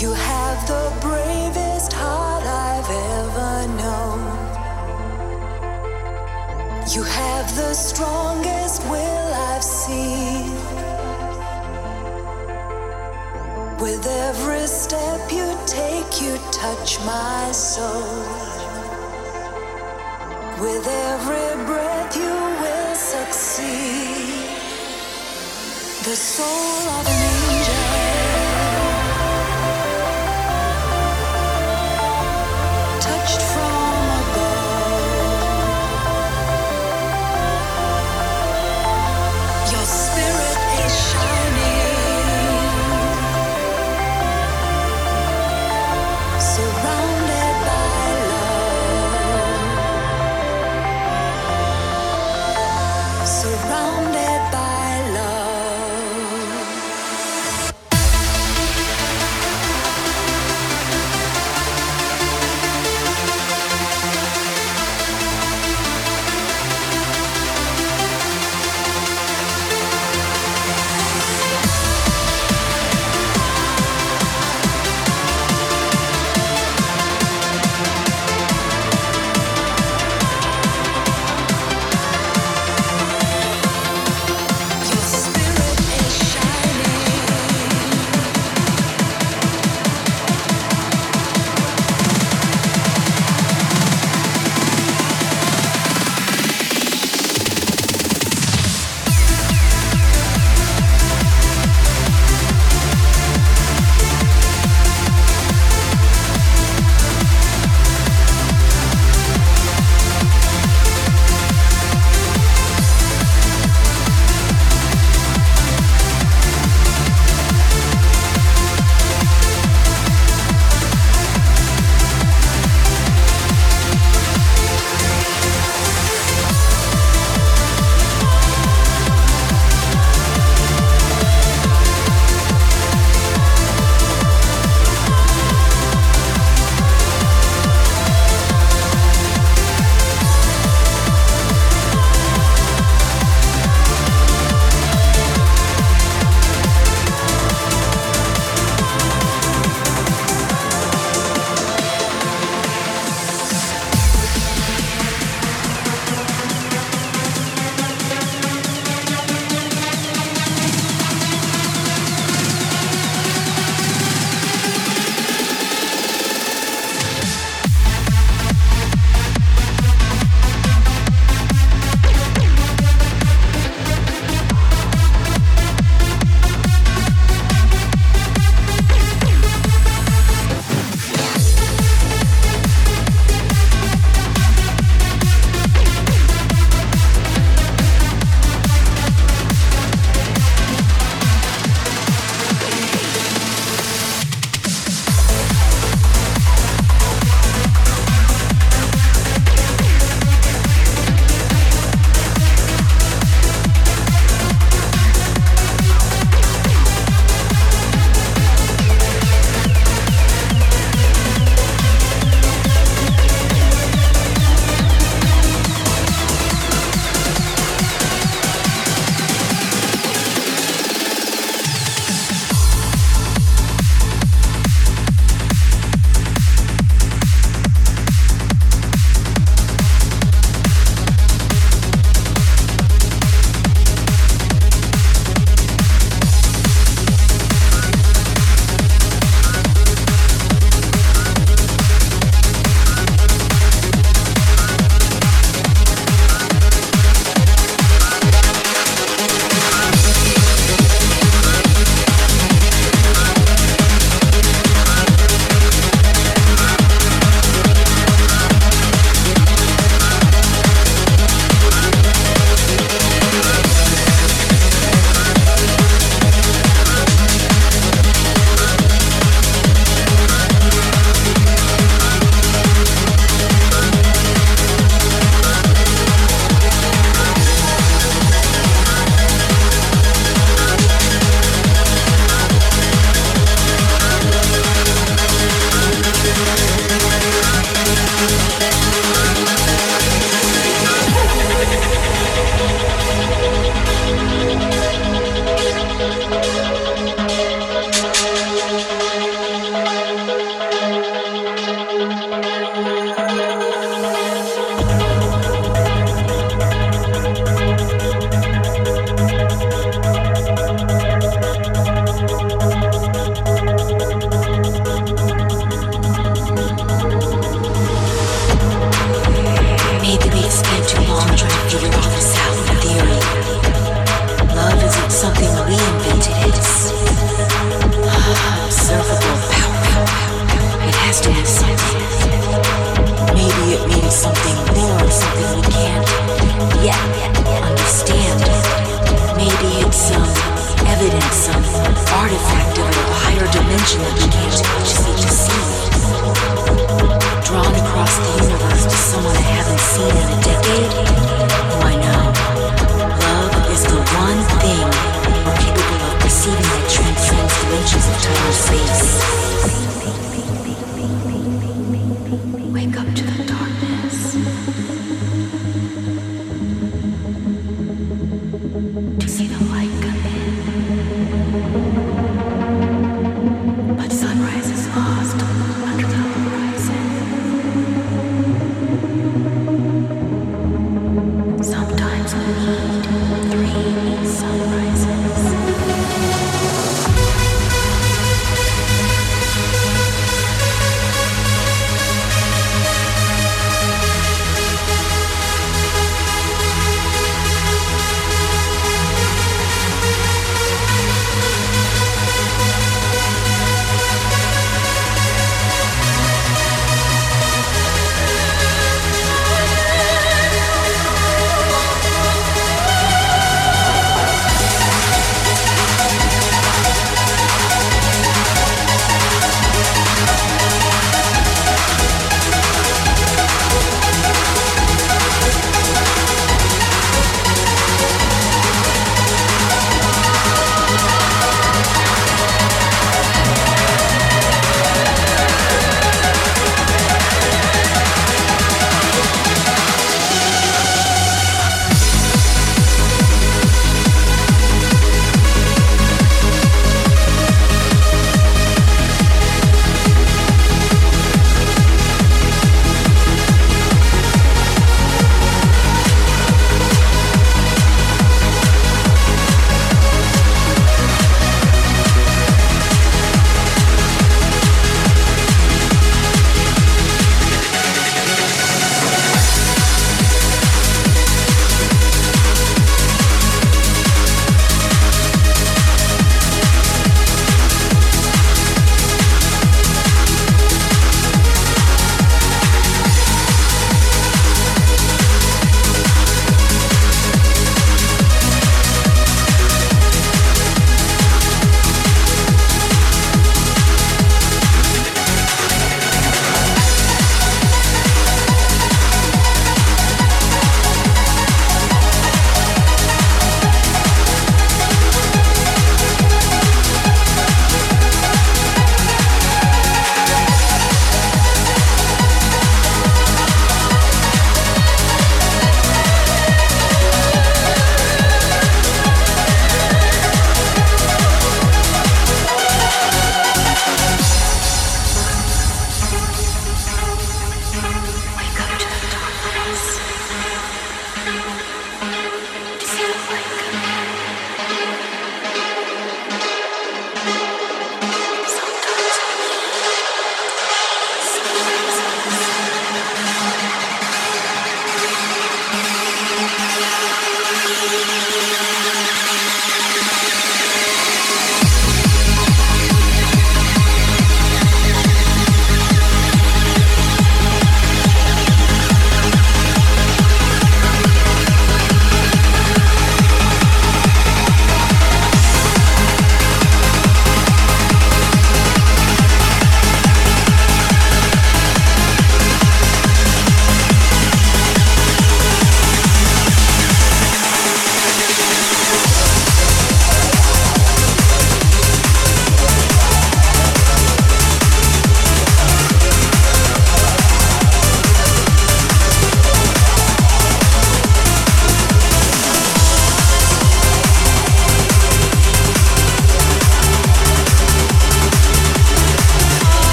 You have the bravest heart I've ever known. You have the strongest will I've seen. With every step you take, you touch my soul. With every breath, you will succeed. The soul of me.